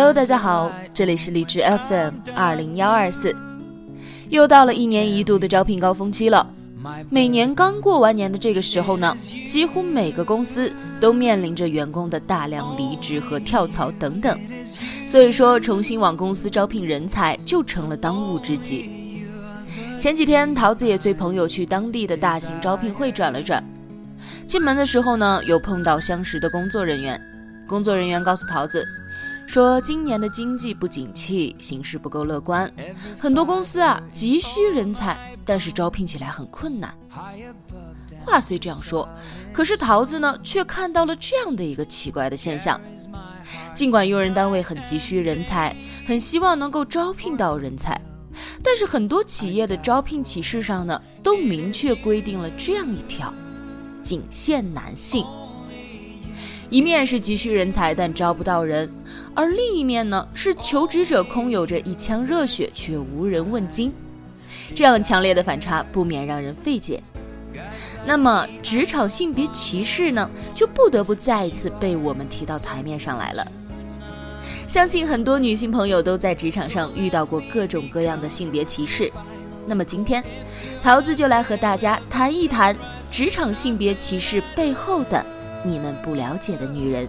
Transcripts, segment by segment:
Hello，大家好，这里是荔枝 FM 二零幺二四，又到了一年一度的招聘高峰期了。每年刚过完年的这个时候呢，几乎每个公司都面临着员工的大量离职和跳槽等等，所以说重新往公司招聘人才就成了当务之急。前几天，桃子也随朋友去当地的大型招聘会转了转，进门的时候呢，有碰到相识的工作人员，工作人员告诉桃子。说今年的经济不景气，形势不够乐观，很多公司啊急需人才，但是招聘起来很困难。话虽这样说，可是桃子呢却看到了这样的一个奇怪的现象：尽管用人单位很急需人才，很希望能够招聘到人才，但是很多企业的招聘启事上呢都明确规定了这样一条：仅限男性。一面是急需人才，但招不到人。而另一面呢，是求职者空有着一腔热血，却无人问津，这样强烈的反差不免让人费解。那么，职场性别歧视呢，就不得不再一次被我们提到台面上来了。相信很多女性朋友都在职场上遇到过各种各样的性别歧视。那么今天，桃子就来和大家谈一谈职场性别歧视背后的你们不了解的女人。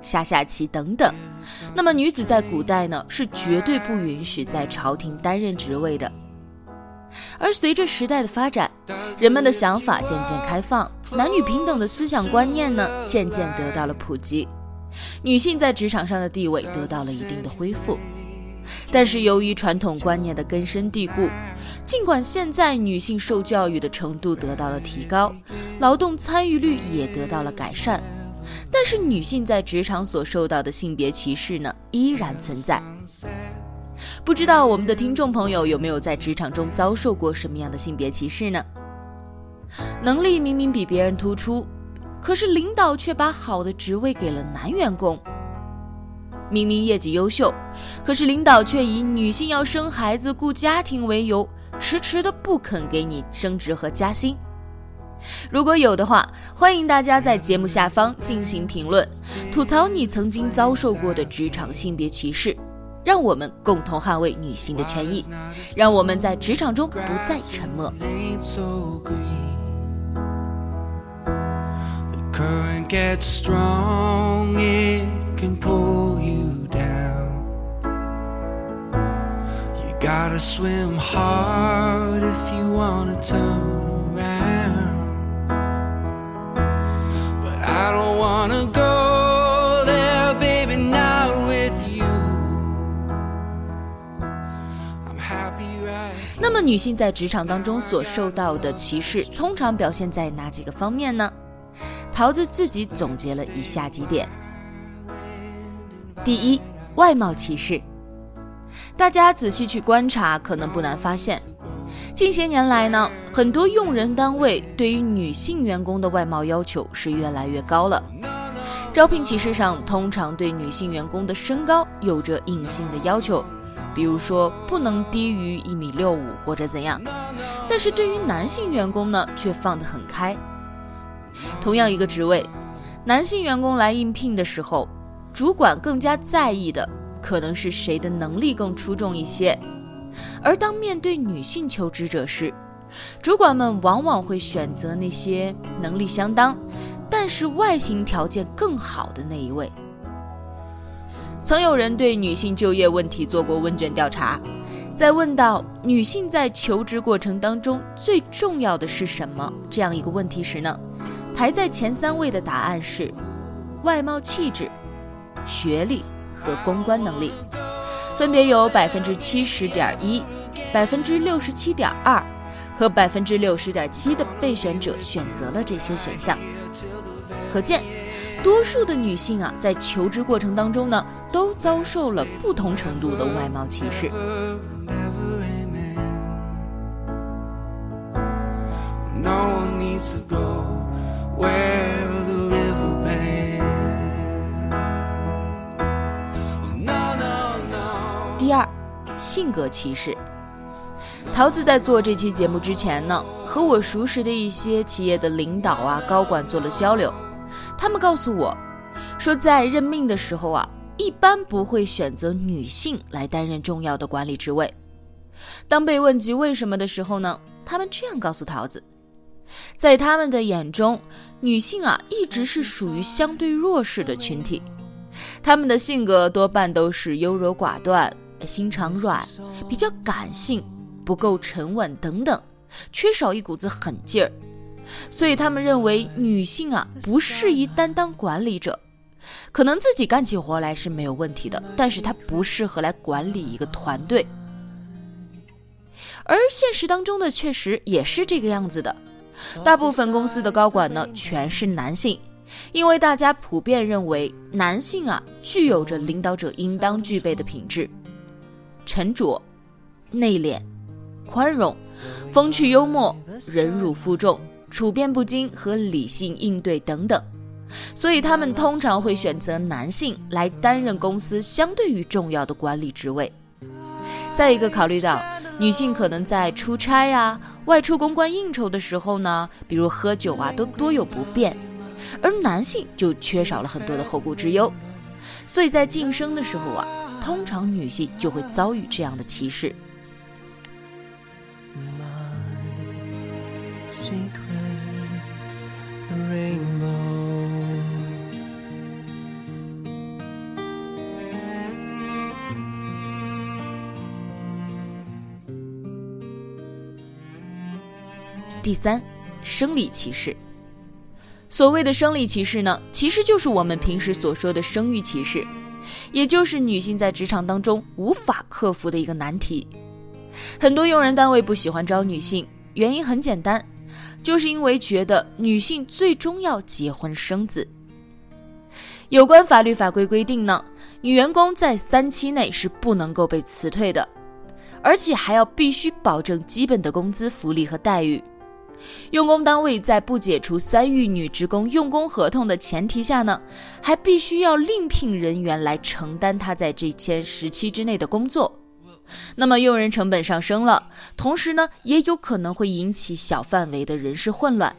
下下棋等等，那么女子在古代呢是绝对不允许在朝廷担任职位的。而随着时代的发展，人们的想法渐渐开放，男女平等的思想观念呢渐渐得到了普及，女性在职场上的地位得到了一定的恢复。但是由于传统观念的根深蒂固，尽管现在女性受教育的程度得到了提高，劳动参与率也得到了改善。但是女性在职场所受到的性别歧视呢，依然存在。不知道我们的听众朋友有没有在职场中遭受过什么样的性别歧视呢？能力明明比别人突出，可是领导却把好的职位给了男员工。明明业绩优秀，可是领导却以女性要生孩子、顾家庭为由，迟迟的不肯给你升职和加薪。如果有的话，欢迎大家在节目下方进行评论，吐槽你曾经遭受过的职场性别歧视，让我们共同捍卫女性的权益，让我们在职场中不再沉默。那么，女性在职场当中所受到的歧视，通常表现在哪几个方面呢？桃子自己总结了以下几点：第一，外貌歧视。大家仔细去观察，可能不难发现，近些年来呢，很多用人单位对于女性员工的外貌要求是越来越高了。招聘启事上通常对女性员工的身高有着硬性的要求。比如说不能低于一米六五或者怎样，但是对于男性员工呢却放得很开。同样一个职位，男性员工来应聘的时候，主管更加在意的可能是谁的能力更出众一些，而当面对女性求职者时，主管们往往会选择那些能力相当，但是外形条件更好的那一位。曾有人对女性就业问题做过问卷调查，在问到女性在求职过程当中最重要的是什么这样一个问题时呢，排在前三位的答案是外貌气质、学历和公关能力，分别有百分之七十点一、百分之六十七点二和百分之六十点七的备选者选择了这些选项。可见，多数的女性啊，在求职过程当中呢，都遭受了不同程度的外貌歧视。第二，性格歧视。桃子在做这期节目之前呢，和我熟识的一些企业的领导啊、高管做了交流，他们告诉我，说在任命的时候啊，一般不会选择女性来担任重要的管理职位。当被问及为什么的时候呢，他们这样告诉桃子，在他们的眼中，女性啊一直是属于相对弱势的群体，他们的性格多半都是优柔寡断。心肠软，比较感性，不够沉稳等等，缺少一股子狠劲儿，所以他们认为女性啊不适宜担当管理者，可能自己干起活来是没有问题的，但是她不适合来管理一个团队。而现实当中呢，确实也是这个样子的，大部分公司的高管呢全是男性，因为大家普遍认为男性啊具有着领导者应当具备的品质。沉着、内敛、宽容、风趣幽默、忍辱负重、处变不惊和理性应对等等，所以他们通常会选择男性来担任公司相对于重要的管理职位。再一个，考虑到女性可能在出差啊、外出公关应酬的时候呢，比如喝酒啊，都多有不便，而男性就缺少了很多的后顾之忧，所以在晋升的时候啊。通常女性就会遭遇这样的歧视。第三，生理歧视。所谓的生理歧视呢，其实就是我们平时所说的生育歧视。也就是女性在职场当中无法克服的一个难题。很多用人单位不喜欢招女性，原因很简单，就是因为觉得女性最终要结婚生子。有关法律法规规定呢，女员工在三期内是不能够被辞退的，而且还要必须保证基本的工资福利和待遇。用工单位在不解除三育女职工用工合同的前提下呢，还必须要另聘人员来承担她在这签时期之内的工作。那么用人成本上升了，同时呢，也有可能会引起小范围的人事混乱。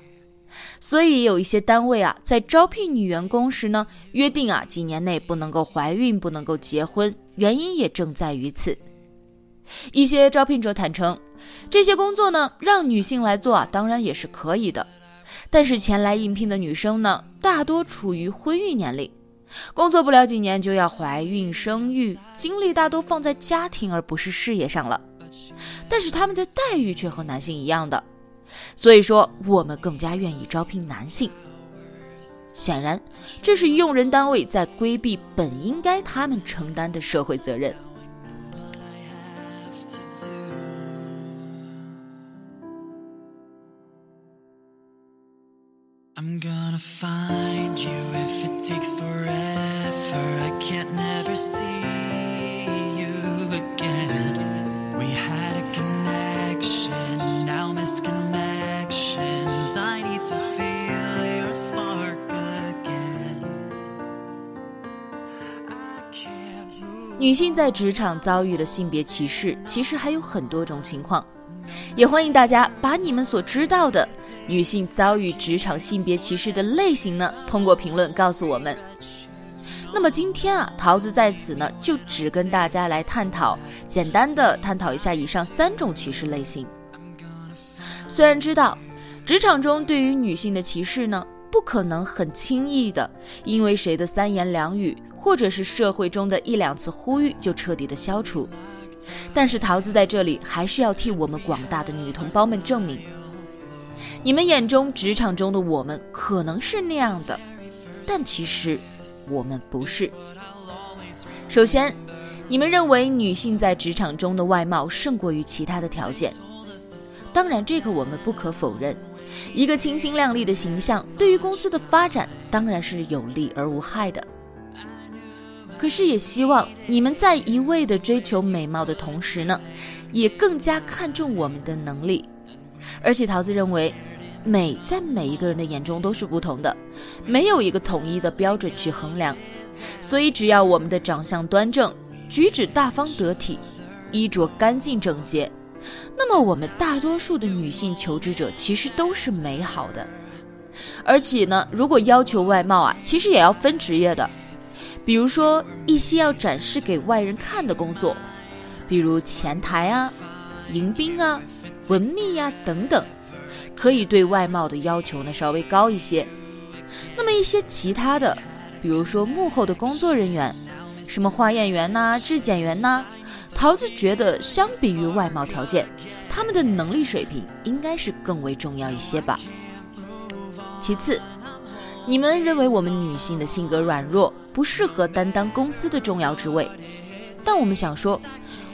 所以有一些单位啊，在招聘女员工时呢，约定啊几年内不能够怀孕，不能够结婚，原因也正在于此。一些招聘者坦诚。这些工作呢，让女性来做啊，当然也是可以的。但是前来应聘的女生呢，大多处于婚育年龄，工作不了几年就要怀孕生育，精力大多放在家庭而不是事业上了。但是他们的待遇却和男性一样的，所以说我们更加愿意招聘男性。显然，这是用人单位在规避本应该他们承担的社会责任。I'm gonna find you if it takes forever. I can't never see you again. We had a connection, now missed connections. I need to feel your spark again. 女性在职场遭遇的性别歧视，其实还有很多种情况。也欢迎大家把你们所知道的女性遭遇职场性别歧视的类型呢，通过评论告诉我们。那么今天啊，桃子在此呢，就只跟大家来探讨，简单的探讨一下以上三种歧视类型。虽然知道职场中对于女性的歧视呢，不可能很轻易的，因为谁的三言两语，或者是社会中的一两次呼吁就彻底的消除。但是桃子在这里还是要替我们广大的女同胞们证明，你们眼中职场中的我们可能是那样的，但其实我们不是。首先，你们认为女性在职场中的外貌胜过于其他的条件？当然，这个我们不可否认。一个清新亮丽的形象，对于公司的发展当然是有利而无害的。可是，也希望你们在一味的追求美貌的同时呢，也更加看重我们的能力。而且，桃子认为，美在每一个人的眼中都是不同的，没有一个统一的标准去衡量。所以，只要我们的长相端正。举止大方得体，衣着干净整洁，那么我们大多数的女性求职者其实都是美好的。而且呢，如果要求外貌啊，其实也要分职业的。比如说一些要展示给外人看的工作，比如前台啊、迎宾啊、文秘呀等等，可以对外貌的要求呢稍微高一些。那么一些其他的，比如说幕后的工作人员。什么化验员呐、质检员呐，桃子觉得相比于外貌条件，他们的能力水平应该是更为重要一些吧。其次，你们认为我们女性的性格软弱，不适合担当公司的重要职位，但我们想说，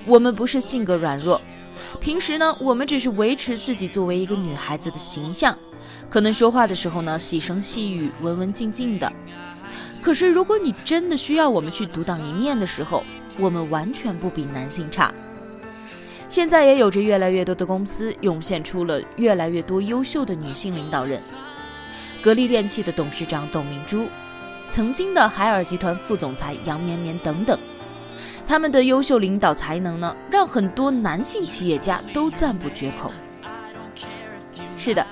我们不是性格软弱，平时呢，我们只是维持自己作为一个女孩子的形象，可能说话的时候呢，细声细语、文文静静的。可是，如果你真的需要我们去独当一面的时候，我们完全不比男性差。现在也有着越来越多的公司涌现出了越来越多优秀的女性领导人，格力电器的董事长董明珠，曾经的海尔集团副总裁杨绵绵等等，他们的优秀领导才能呢，让很多男性企业家都赞不绝口。是的，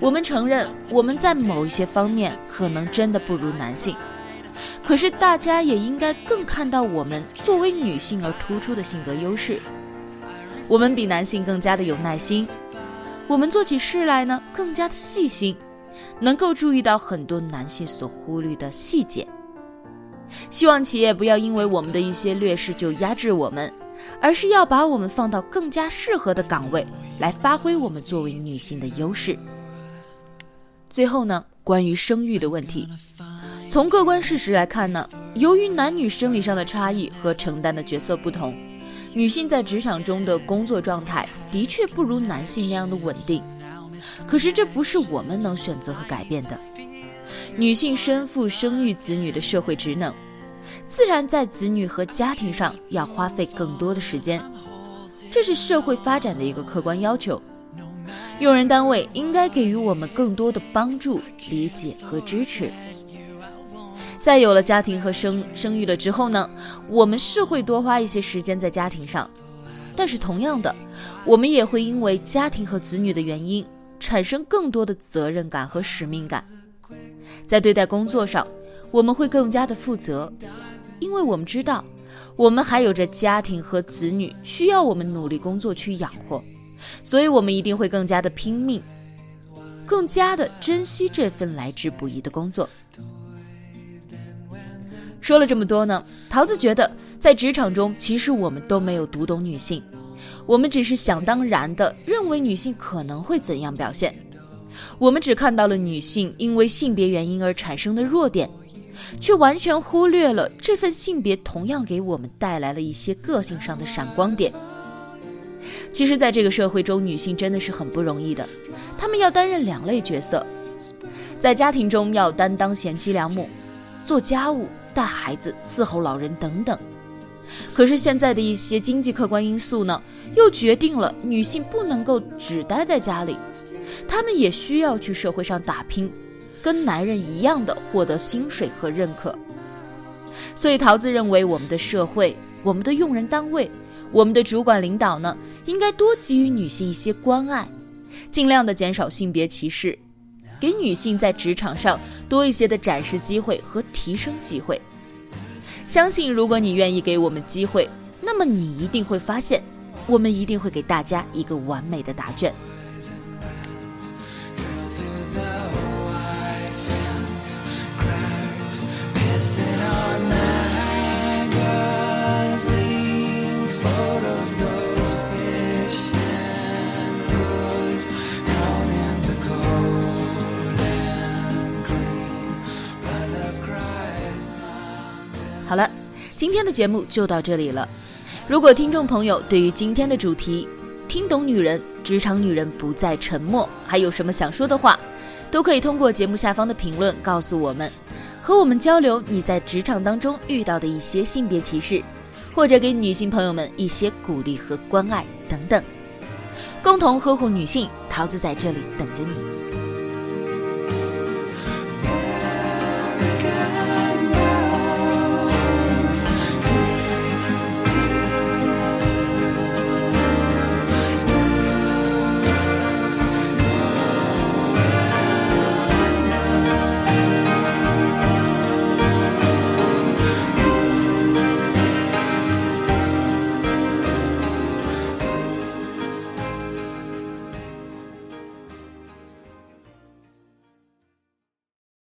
我们承认我们在某一些方面可能真的不如男性。可是，大家也应该更看到我们作为女性而突出的性格优势。我们比男性更加的有耐心，我们做起事来呢更加的细心，能够注意到很多男性所忽略的细节。希望企业不要因为我们的一些劣势就压制我们，而是要把我们放到更加适合的岗位来发挥我们作为女性的优势。最后呢，关于生育的问题。从客观事实来看呢，由于男女生理上的差异和承担的角色不同，女性在职场中的工作状态的确不如男性那样的稳定。可是这不是我们能选择和改变的。女性身负生育子女的社会职能，自然在子女和家庭上要花费更多的时间，这是社会发展的一个客观要求。用人单位应该给予我们更多的帮助、理解和支持。在有了家庭和生生育了之后呢，我们是会多花一些时间在家庭上，但是同样的，我们也会因为家庭和子女的原因，产生更多的责任感和使命感。在对待工作上，我们会更加的负责，因为我们知道，我们还有着家庭和子女需要我们努力工作去养活，所以我们一定会更加的拼命，更加的珍惜这份来之不易的工作。说了这么多呢，桃子觉得在职场中，其实我们都没有读懂女性，我们只是想当然的认为女性可能会怎样表现，我们只看到了女性因为性别原因而产生的弱点，却完全忽略了这份性别同样给我们带来了一些个性上的闪光点。其实，在这个社会中，女性真的是很不容易的，她们要担任两类角色，在家庭中要担当贤妻良母，做家务。带孩子、伺候老人等等，可是现在的一些经济客观因素呢，又决定了女性不能够只待在家里，她们也需要去社会上打拼，跟男人一样的获得薪水和认可。所以桃子认为，我们的社会、我们的用人单位、我们的主管领导呢，应该多给予女性一些关爱，尽量的减少性别歧视。给女性在职场上多一些的展示机会和提升机会。相信如果你愿意给我们机会，那么你一定会发现，我们一定会给大家一个完美的答卷。好了，今天的节目就到这里了。如果听众朋友对于今天的主题“听懂女人，职场女人不再沉默”还有什么想说的话，都可以通过节目下方的评论告诉我们，和我们交流你在职场当中遇到的一些性别歧视，或者给女性朋友们一些鼓励和关爱等等。共同呵护女性，桃子在这里等着你。